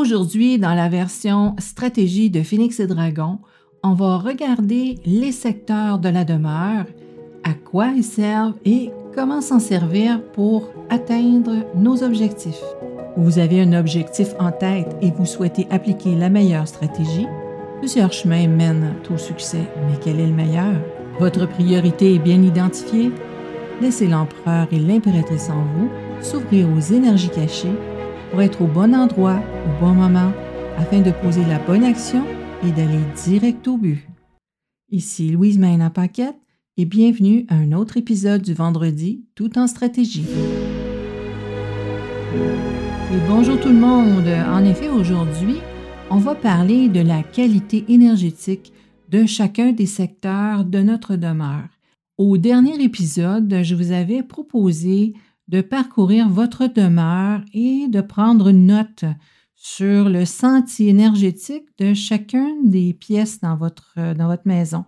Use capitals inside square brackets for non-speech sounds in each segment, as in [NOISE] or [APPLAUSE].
Aujourd'hui, dans la version stratégie de Phoenix et Dragon, on va regarder les secteurs de la demeure, à quoi ils servent et comment s'en servir pour atteindre nos objectifs. Vous avez un objectif en tête et vous souhaitez appliquer la meilleure stratégie. Plusieurs chemins mènent au succès, mais quel est le meilleur? Votre priorité est bien identifiée? Laissez l'empereur et l'impératrice en vous s'ouvrir aux énergies cachées pour être au bon endroit au bon moment afin de poser la bonne action et d'aller direct au but. Ici Louise Maina Paquette et bienvenue à un autre épisode du vendredi tout en stratégie. Et bonjour tout le monde. En effet, aujourd'hui, on va parler de la qualité énergétique de chacun des secteurs de notre demeure. Au dernier épisode, je vous avais proposé de parcourir votre demeure et de prendre une note sur le sentier énergétique de chacune des pièces dans votre, dans votre maison,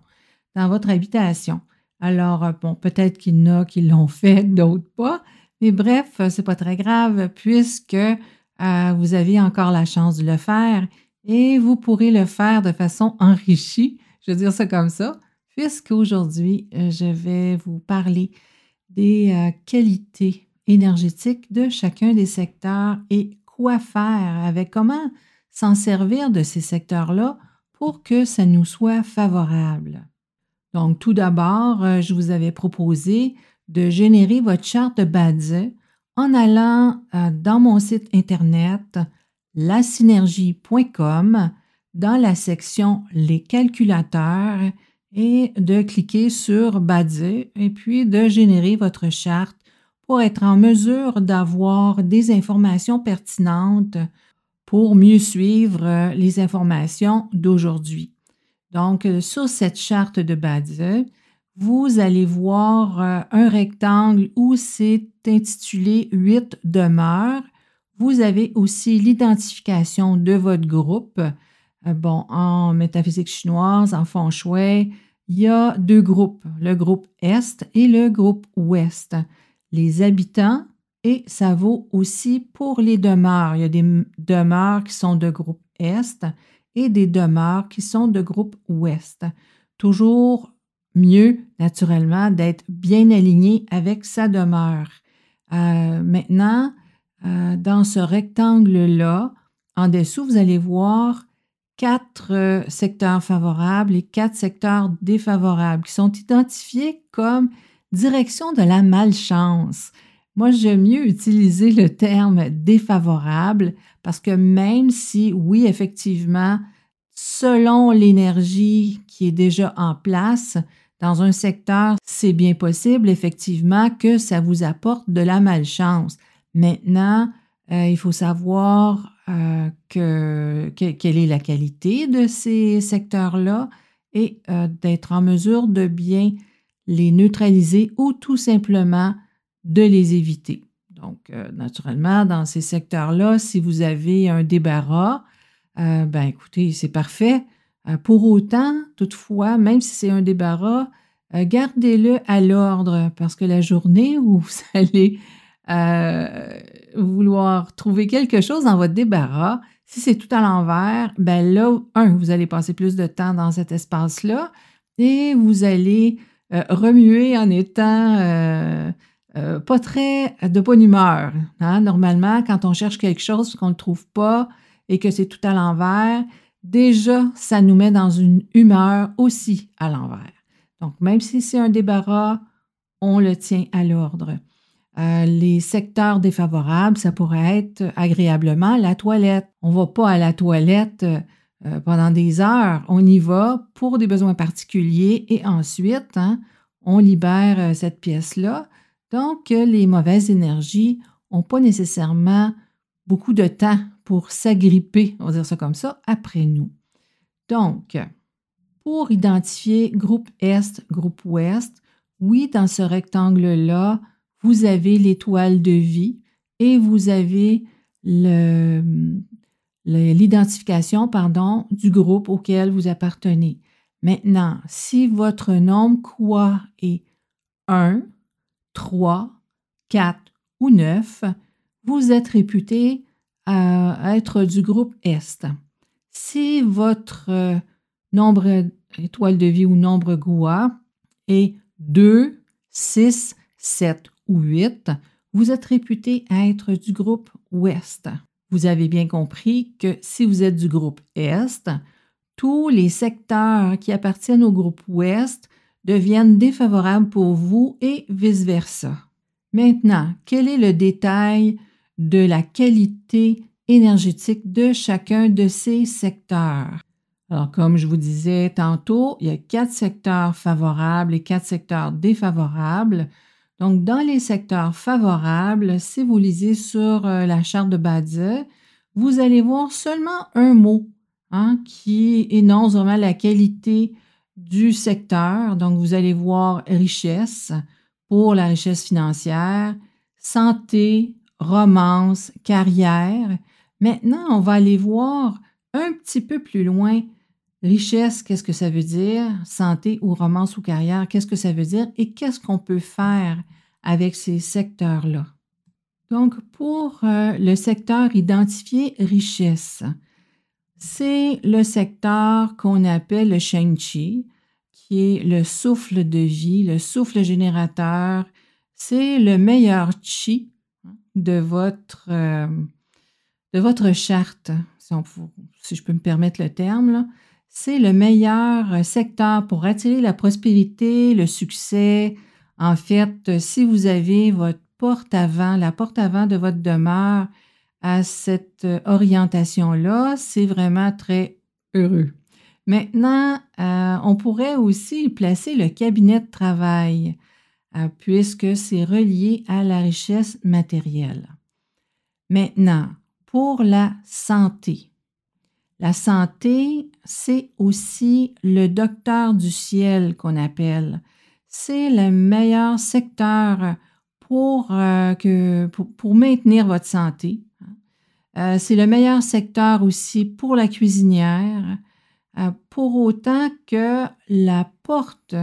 dans votre habitation. Alors, bon, peut-être qu'il y en a qui l'ont fait, [LAUGHS] d'autres pas, mais bref, c'est pas très grave puisque euh, vous avez encore la chance de le faire et vous pourrez le faire de façon enrichie, je veux dire ça comme ça, puisqu'aujourd'hui, euh, je vais vous parler des euh, qualités énergétique de chacun des secteurs et quoi faire avec, comment s'en servir de ces secteurs-là pour que ça nous soit favorable. Donc, tout d'abord, euh, je vous avais proposé de générer votre charte de Badze en allant euh, dans mon site internet lasynergie.com dans la section Les calculateurs et de cliquer sur Badze et puis de générer votre charte pour être en mesure d'avoir des informations pertinentes pour mieux suivre euh, les informations d'aujourd'hui. Donc, euh, sur cette charte de Badze, vous allez voir euh, un rectangle où c'est intitulé 8 demeures. Vous avez aussi l'identification de votre groupe. Bon, en métaphysique chinoise, en feng shui, il y a deux groupes, le groupe Est et le groupe Ouest les habitants et ça vaut aussi pour les demeures. Il y a des demeures qui sont de groupe Est et des demeures qui sont de groupe Ouest. Toujours mieux, naturellement, d'être bien aligné avec sa demeure. Euh, maintenant, euh, dans ce rectangle-là, en dessous, vous allez voir quatre euh, secteurs favorables et quatre secteurs défavorables qui sont identifiés comme direction de la malchance. Moi, j'aime mieux utiliser le terme défavorable parce que même si, oui, effectivement, selon l'énergie qui est déjà en place dans un secteur, c'est bien possible, effectivement, que ça vous apporte de la malchance. Maintenant, euh, il faut savoir euh, que, quelle est la qualité de ces secteurs-là et euh, d'être en mesure de bien les neutraliser ou tout simplement de les éviter. Donc, euh, naturellement, dans ces secteurs-là, si vous avez un débarras, euh, ben écoutez, c'est parfait. Euh, pour autant, toutefois, même si c'est un débarras, gardez-le à l'ordre parce que la journée où [LAUGHS] vous allez vouloir trouver quelque chose dans votre débarras, si c'est tout à l'envers, ben là, un, vous allez passer plus de temps dans cet espace-là et vous allez euh, remuer en étant euh, euh, pas très de bonne humeur. Hein. Normalement, quand on cherche quelque chose qu'on ne trouve pas et que c'est tout à l'envers, déjà, ça nous met dans une humeur aussi à l'envers. Donc, même si c'est un débarras, on le tient à l'ordre. les secteurs défavorables, ça pourrait être agréablement la toilette. On ne va pas à la toilette euh, pendant des heures. On y va pour des besoins particuliers et ensuite, hein, on libère euh, cette pièce-là. Donc, euh, les mauvaises énergies n'ont pas nécessairement beaucoup de temps pour s'agripper, on va dire ça comme ça, après nous. Donc, pour identifier groupe Est, groupe Ouest, oui, dans ce rectangle-là, vous avez l'étoile de vie et vous avez le, l'identification pardon, du groupe auquel vous appartenez. Maintenant, si votre nombre quoi est 1, 3, 4 ou 9, vous êtes réputé à être du groupe Est. Si votre euh, nombre étoile de vie ou nombre GUA est 2, 6, 7 ou 8, vous êtes réputé à être du groupe Ouest. Vous avez bien compris que si vous êtes du groupe Est, tous les secteurs qui appartiennent au groupe Ouest deviennent défavorables pour vous et vice-versa. Maintenant, quel est le détail de la qualité énergétique de chacun de ces secteurs? Alors, comme je vous disais tantôt, il y a quatre secteurs favorables et quatre secteurs défavorables. Donc, dans les secteurs favorables, si vous lisez sur euh, la charte de Badze, vous allez voir seulement un mot hein, qui énonce vraiment la qualité du secteur. Donc, vous allez voir richesse pour la richesse financière, santé, romance, carrière. Maintenant, on va aller voir un petit peu plus loin richesse, qu'est-ce que ça veut dire, santé ou romance ou carrière, qu'est-ce que ça veut dire? Et qu'est-ce qu'on peut faire avec ces secteurs-là? Donc, pour euh, le secteur identifié richesse, c'est le secteur qu'on appelle le Sheng-Chi, qui est le souffle de vie, le souffle générateur. C'est le meilleur chi de votre, euh, charte, si, je peux me permettre le terme. C'est le meilleur secteur pour attirer la prospérité, le succès. En fait, si vous avez votre porte avant, la porte avant de votre demeure à cette orientation-là, c'est vraiment très heureux. Maintenant, euh, on pourrait aussi placer le cabinet de travail, euh, puisque c'est relié à la richesse matérielle. Maintenant, pour la santé. La santé, c'est aussi le docteur du ciel qu'on appelle. C'est le meilleur secteur pour, euh, maintenir votre santé. c'est le meilleur secteur aussi pour la cuisinière, euh, pour autant que la porte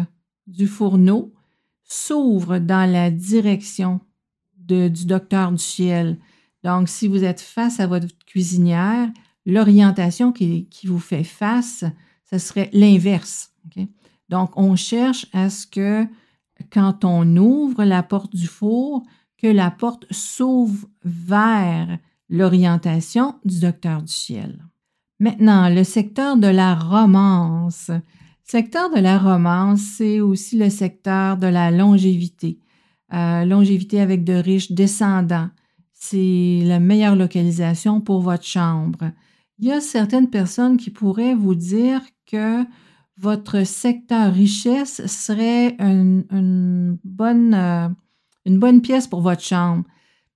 du fourneau s'ouvre dans la direction du docteur du ciel. Donc, si vous êtes face à votre cuisinière, l'orientation qui, vous fait face, ce serait l'inverse. Donc, on cherche à ce que quand on ouvre la porte du four, que la porte s'ouvre vers l'orientation du docteur du ciel. Maintenant, le secteur de la romance. Le secteur de la romance, c'est aussi le secteur de la longévité. Euh, longévité avec de riches descendants. C'est la meilleure localisation pour votre chambre. Il y a certaines personnes qui pourraient vous dire que votre secteur richesse serait une, bonne, euh, une bonne pièce pour votre chambre.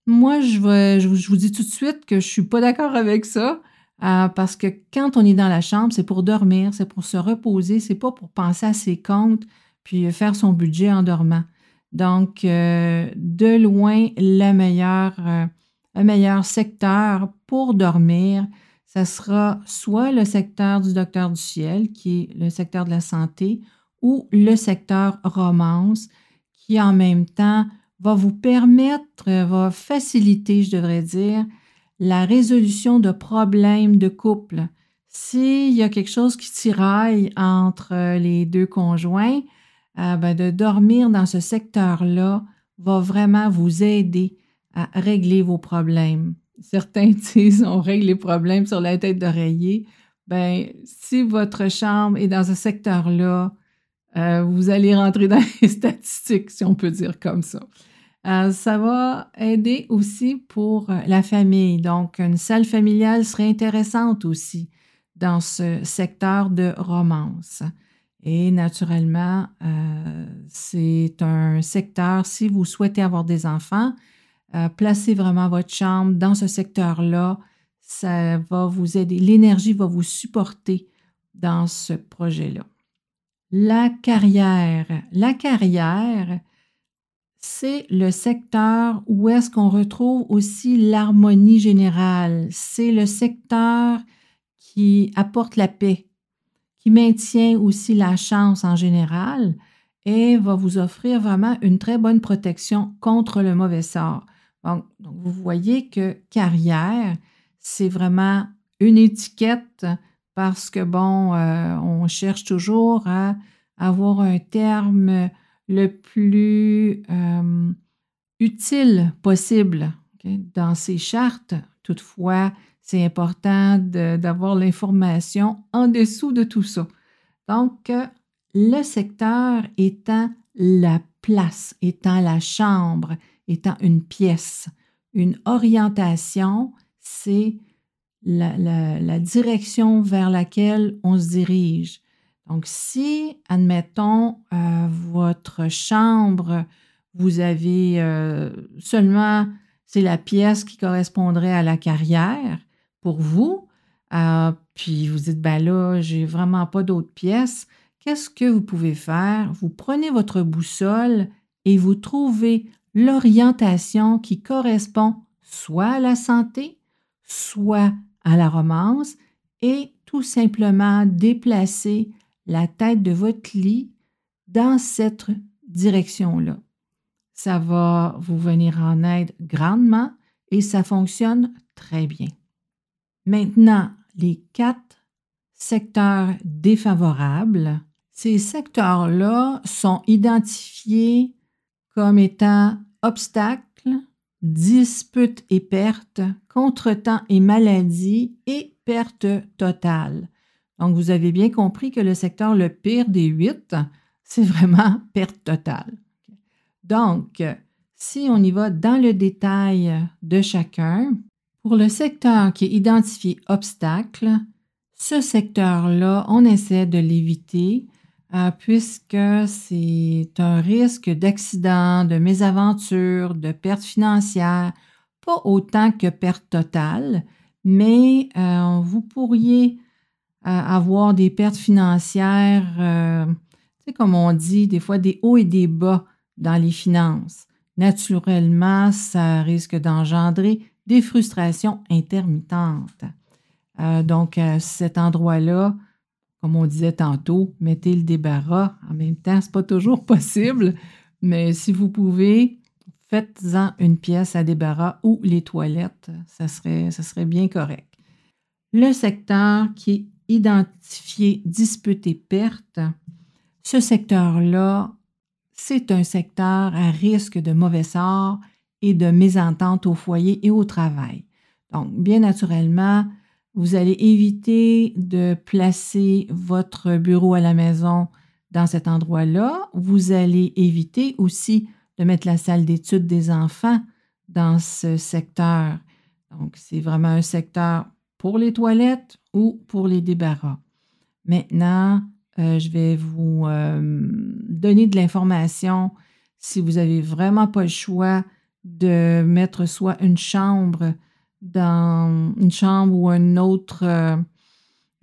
Moi, je, je, vous dis tout de suite que je ne suis pas d'accord avec ça. Euh, parce que quand on est dans la chambre, c'est pour dormir, c'est pour se reposer, c'est pas pour penser à ses comptes puis faire son budget en dormant. Donc, euh, de loin, le meilleur, le meilleur secteur pour dormir, ce sera soit le secteur du docteur du ciel, qui est le secteur de la santé, ou le secteur romance, qui en même temps va vous permettre, va faciliter, je devrais dire, la résolution de problèmes de couple. S'il y a quelque chose qui tiraille entre les deux conjoints, euh, ben, de dormir dans ce secteur-là va vraiment vous aider à régler vos problèmes. Certains [LAUGHS] disent on règle les problèmes sur la tête d'oreiller. Ben, si votre chambre est dans ce secteur-là, euh, vous allez rentrer dans les [LAUGHS] statistiques, si on peut dire comme ça. Euh, ça va aider aussi pour euh, la famille. Donc, une salle familiale serait intéressante aussi dans ce secteur de romance. Et naturellement, c'est un secteur, si vous souhaitez avoir des enfants, placez vraiment votre chambre dans ce secteur-là. Ça va vous aider. L'énergie va vous supporter dans ce projet-là. La carrière. La carrière, c'est le secteur où est-ce qu'on retrouve aussi l'harmonie générale. C'est le secteur qui apporte la paix, qui maintient aussi la chance en général et va vous offrir vraiment une très bonne protection contre le mauvais sort. Donc, vous voyez que carrière, c'est vraiment une étiquette parce que, bon, euh, on cherche toujours à avoir un terme le plus euh, utile possible dans ces chartes. Toutefois, c'est important d'avoir l'information en dessous de tout ça. Donc, le secteur étant la place, étant la chambre, étant une pièce, une orientation, c'est la, direction vers laquelle on se dirige. Donc, si, admettons, euh, votre chambre, vous avez euh, seulement, c'est la pièce qui correspondrait à la carrière pour vous, euh, puis vous dites, ben là, j'ai vraiment pas d'autres pièces, qu'est-ce que vous pouvez faire? Vous prenez votre boussole et vous trouvez l'orientation qui correspond soit à la santé, soit à la romance et tout simplement déplacer la tête de votre lit dans cette direction-là. Ça va vous venir en aide grandement et ça fonctionne très bien. Maintenant, les quatre secteurs défavorables, ces secteurs-là sont identifiés comme étant obstacles, disputes et pertes, contretemps et maladies et perte totale. Donc, vous avez bien compris que le secteur le pire des huit, c'est vraiment perte totale. Donc, si on y va dans le détail de chacun, pour le secteur qui est identifié obstacle, ce secteur-là, on essaie de l'éviter puisque c'est un risque d'accident, de mésaventure, de perte financière, pas autant que perte totale, mais euh, vous pourriez euh, avoir des pertes financières, c'est comme on dit, des fois des hauts et des bas dans les finances. Naturellement, ça risque d'engendrer des frustrations intermittentes. donc, cet endroit-là, comme on disait tantôt, mettez le débarras. En même temps, ce n'est pas toujours possible, mais si vous pouvez, faites-en une pièce à débarras ou les toilettes, ça serait, bien correct. Le secteur qui est identifié dispute perte, ce secteur-là, c'est un secteur à risque de mauvais sort et de mésentente au foyer et au travail. Donc, bien naturellement, vous allez éviter de placer votre bureau à la maison dans cet endroit-là. Vous allez éviter aussi de mettre la salle d'études des enfants dans ce secteur. Donc, c'est vraiment un secteur pour les toilettes ou pour les débarras. Maintenant, euh, je vais vous euh, donner de l'information si vous n'avez vraiment pas le choix de mettre soit une chambre dans une chambre ou une autre, euh,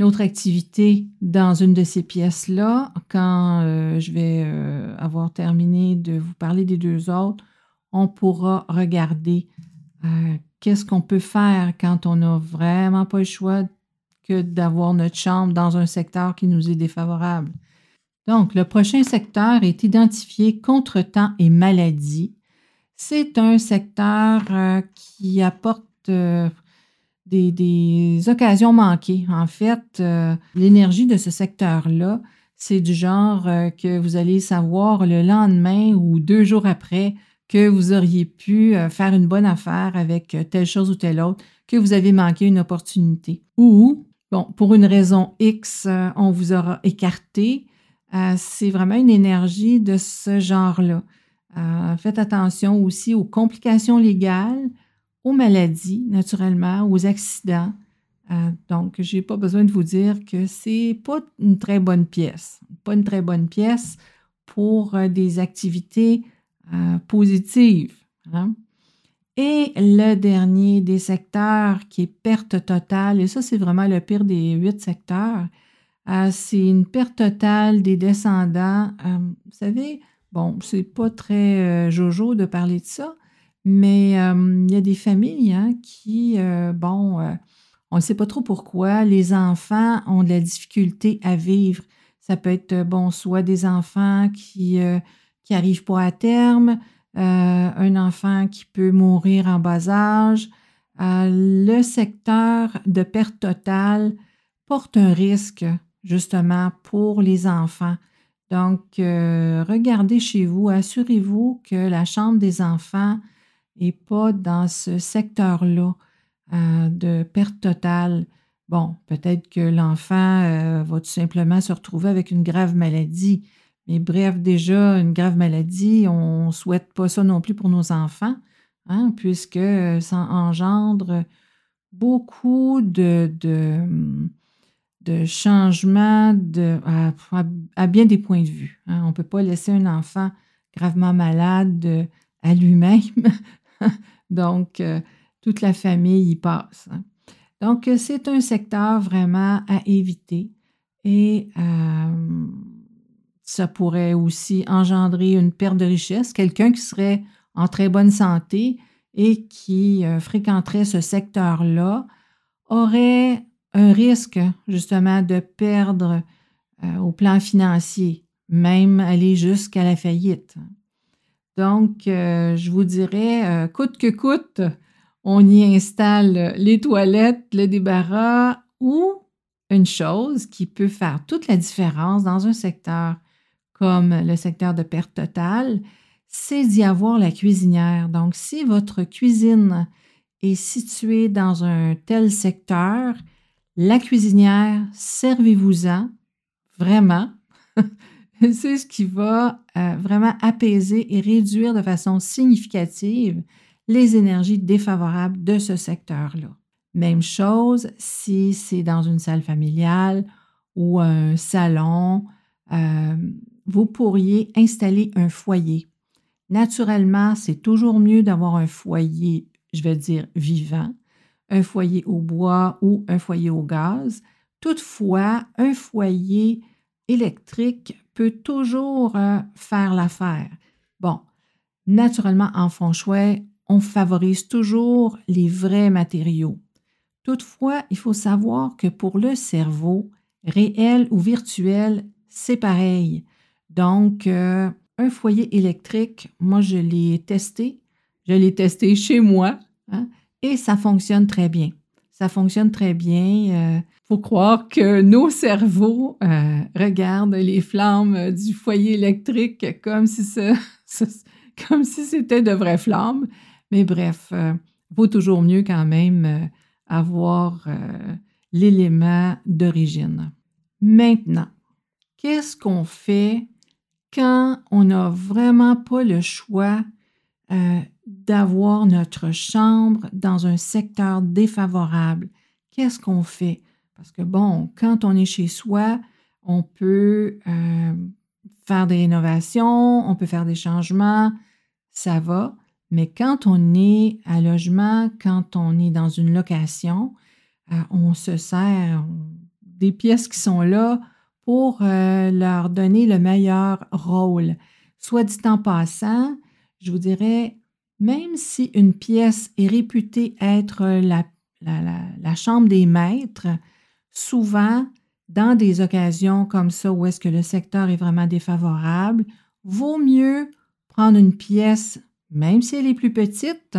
autre activité dans une de ces pièces-là, quand euh, je vais euh, avoir terminé de vous parler des deux autres, on pourra regarder qu'est-ce qu'on peut faire quand on n'a vraiment pas le choix que d'avoir notre chambre dans un secteur qui nous est défavorable. Donc, le prochain secteur est identifié contretemps et maladie. C'est un secteur qui apporte euh, des, occasions manquées. En fait, euh, l'énergie de ce secteur-là, c'est du genre euh, que vous allez savoir le lendemain ou deux jours après que vous auriez pu faire une bonne affaire avec telle chose ou telle autre, que vous avez manqué une opportunité. Ou, bon, pour une raison X, on vous aura écarté. c'est vraiment une énergie de ce genre-là. faites attention aussi aux complications légales, aux maladies, naturellement, aux accidents. Euh, donc, je n'ai pas besoin de vous dire que c'est pas une très bonne pièce. Pas une très bonne pièce pour euh, des activités euh, positives. Hein. Et le dernier des secteurs qui est perte totale, et ça, c'est vraiment le pire des huit secteurs, c'est une perte totale des descendants. vous savez, bon, c'est pas très jojo de parler de ça, mais euh, il y a des familles hein, qui, euh, bon, euh, on ne sait pas trop pourquoi, les enfants ont de la difficulté à vivre. Ça peut être, bon, soit des enfants qui n'arrivent pas à terme, un enfant qui peut mourir en bas âge, le secteur de perte totale porte un risque justement pour les enfants. Donc, regardez chez vous, assurez-vous que la chambre des enfants n'est pas dans ce secteur-là de perte totale. Bon, peut-être que l'enfant euh, va tout simplement se retrouver avec une grave maladie. Mais bref, déjà, une grave maladie, on ne souhaite pas ça non plus pour nos enfants, hein, puisque euh, ça engendre beaucoup de, de, changements à, bien des points de vue. Hein. On ne peut pas laisser un enfant gravement malade euh, à lui-même. [LAUGHS] Donc, toute la famille y passe. Hein. Donc, c'est un secteur vraiment à éviter et euh, ça pourrait aussi engendrer une perte de richesse. Quelqu'un qui serait en très bonne santé et qui euh, fréquenterait ce secteur-là aurait un risque justement de perdre euh, au plan financier, même aller jusqu'à la faillite. Donc, je vous dirais, coûte que coûte, on y installe les toilettes, le débarras ou une chose qui peut faire toute la différence dans un secteur comme le secteur de perte totale, c'est d'y avoir la cuisinière. Donc, si votre cuisine est située dans un tel secteur, la cuisinière, servez-vous-en vraiment. [LAUGHS] [LAUGHS] c'est ce qui va euh, vraiment apaiser et réduire de façon significative les énergies défavorables de ce secteur-là. Même chose si c'est dans une salle familiale ou un salon, euh, vous pourriez installer un foyer. Naturellement, c'est toujours mieux d'avoir un foyer, je vais dire, vivant, un foyer au bois ou un foyer au gaz. Toutefois, un foyer électrique toujours euh, faire l'affaire. Bon, naturellement, en fond chouette, on favorise toujours les vrais matériaux. Toutefois, il faut savoir que pour le cerveau, réel ou virtuel, c'est pareil. Donc, euh, un foyer électrique, moi, je l'ai testé. Je l'ai testé chez moi hein, et ça fonctionne très bien. Ça fonctionne très bien. Il euh, faut croire que nos cerveaux euh, regardent les flammes du foyer électrique comme si, [LAUGHS] comme si c'était de vraies flammes. Mais bref, euh, vaut toujours mieux quand même euh, avoir euh, l'élément d'origine. Maintenant, qu'est-ce qu'on fait quand on n'a vraiment pas le choix d'avoir notre chambre dans un secteur défavorable? Qu'est-ce qu'on fait? Parce que bon, quand on est chez soi, on peut faire des rénovations, on peut faire des changements, ça va. Mais quand on est à logement, quand on est dans une location, euh, on se sert des pièces qui sont là pour euh, leur donner le meilleur rôle. Soit dit en passant, je vous dirais, même si une pièce est réputée être la, chambre des maîtres, souvent, dans des occasions comme ça où est-ce que le secteur est vraiment défavorable, vaut mieux prendre une pièce même si elle est plus petite,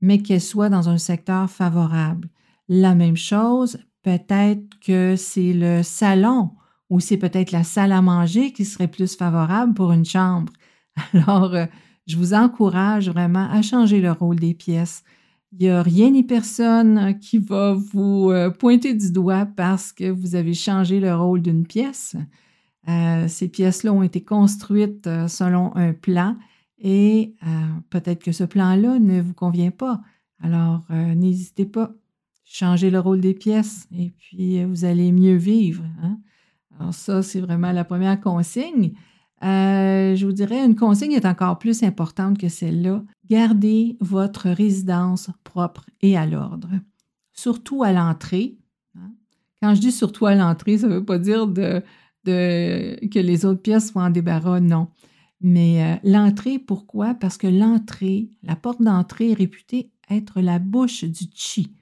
mais qu'elle soit dans un secteur favorable. La même chose, peut-être que c'est le salon ou c'est peut-être la salle à manger qui serait plus favorable pour une chambre. [LAUGHS] Alors, euh, je vous encourage vraiment à changer le rôle des pièces. Il n'y a rien ni personne qui va vous euh, pointer du doigt parce que vous avez changé le rôle d'une pièce. Euh, ces pièces-là ont été construites selon un plan et euh, peut-être que ce plan-là ne vous convient pas. Alors, euh, n'hésitez pas, changez le rôle des pièces et puis euh, vous allez mieux vivre. Hein. Alors ça, c'est vraiment la première consigne. Je vous dirais, une consigne est encore plus importante que celle-là. Gardez votre résidence propre et à l'ordre, surtout à l'entrée. Hein. Quand je dis surtout à l'entrée, ça ne veut pas dire que les autres pièces soient en débarras, non. Mais euh, l'entrée, pourquoi? Parce que l'entrée, la porte d'entrée est réputée être la bouche du chi.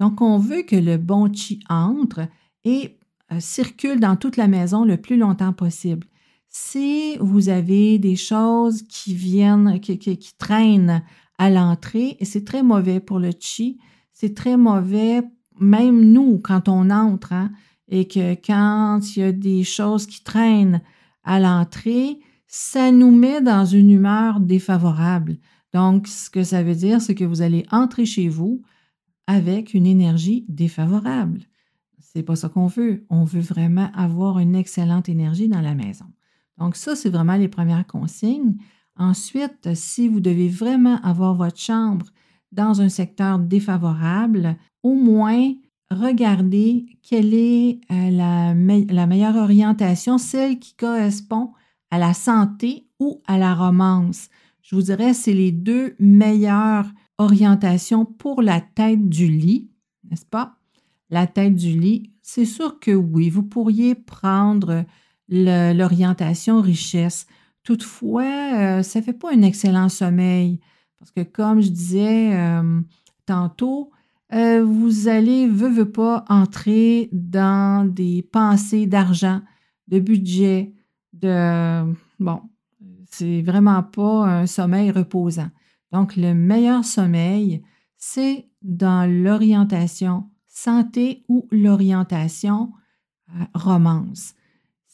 Donc, on veut que le bon chi entre et euh, circule dans toute la maison le plus longtemps possible. Si vous avez des choses qui viennent, qui, qui traînent à l'entrée, et c'est très mauvais pour le chi, c'est très mauvais, même nous, quand on entre, hein, et que quand il y a des choses qui traînent à l'entrée, ça nous met dans une humeur défavorable. Donc, ce que ça veut dire, c'est que vous allez entrer chez vous avec une énergie défavorable. C'est pas ça qu'on veut. On veut vraiment avoir une excellente énergie dans la maison. Donc, ça, c'est vraiment les premières consignes. Ensuite, si vous devez vraiment avoir votre chambre dans un secteur défavorable, au moins regardez quelle est euh, la, la meilleure orientation, celle qui correspond à la santé ou à la romance. Je vous dirais, c'est les deux meilleures orientations pour la tête du lit, n'est-ce pas? La tête du lit, c'est sûr que oui, vous pourriez prendre l'orientation richesse. Toutefois, euh, ça ne fait pas un excellent sommeil parce que comme je disais euh, tantôt, euh, vous allez, veux, veux pas, entrer dans des pensées d'argent, de budget, de... Bon, c'est vraiment pas un sommeil reposant. Donc, le meilleur sommeil, c'est dans l'orientation santé ou l'orientation romance.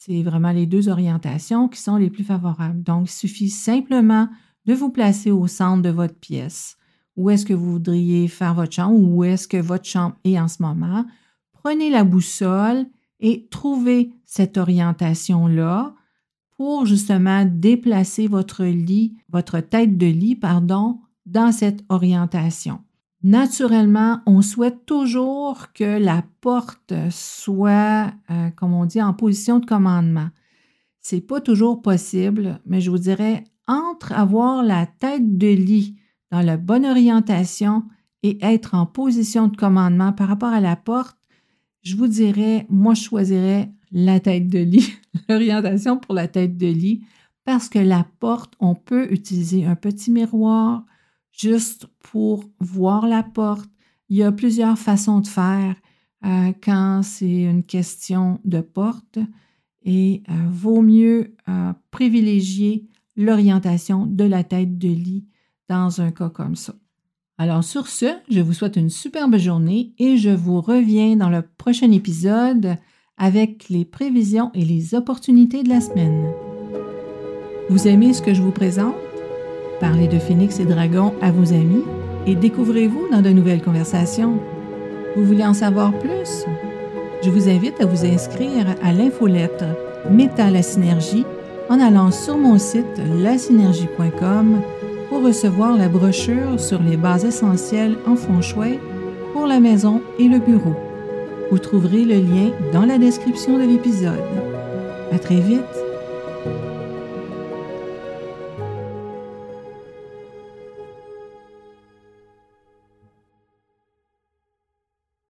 C'est vraiment les deux orientations qui sont les plus favorables. Donc, il suffit simplement de vous placer au centre de votre pièce. Où est-ce que vous voudriez faire votre chambre ou où est-ce que votre chambre est en ce moment? Prenez la boussole et trouvez cette orientation-là pour justement déplacer votre lit, votre tête de lit, pardon, dans cette orientation. Naturellement, on souhaite toujours que la porte soit, euh, comme on dit, en position de commandement. C'est pas toujours possible, mais je vous dirais, entre avoir la tête de lit dans la bonne orientation et être en position de commandement par rapport à la porte, je vous dirais, moi, je choisirais la tête de lit, [LAUGHS] l'orientation pour la tête de lit, parce que la porte, on peut utiliser un petit miroir, juste pour voir la porte. Il y a plusieurs façons de faire euh, quand c'est une question de porte et euh, vaut mieux euh, privilégier l'orientation de la tête de lit dans un cas comme ça. Alors sur ce, je vous souhaite une superbe journée et je vous reviens dans le prochain épisode avec les prévisions et les opportunités de la semaine. Vous aimez ce que je vous présente? Parlez de Phoenix et Dragon à vos amis et découvrez-vous dans de nouvelles conversations. Vous voulez en savoir plus? Je vous invite à vous inscrire à l'infolettre Métal la synergie en allant sur mon site lasynergie.com pour recevoir la brochure sur les bases essentielles en fond chouette pour la maison et le bureau. Vous trouverez le lien dans la description de l'épisode. À très vite!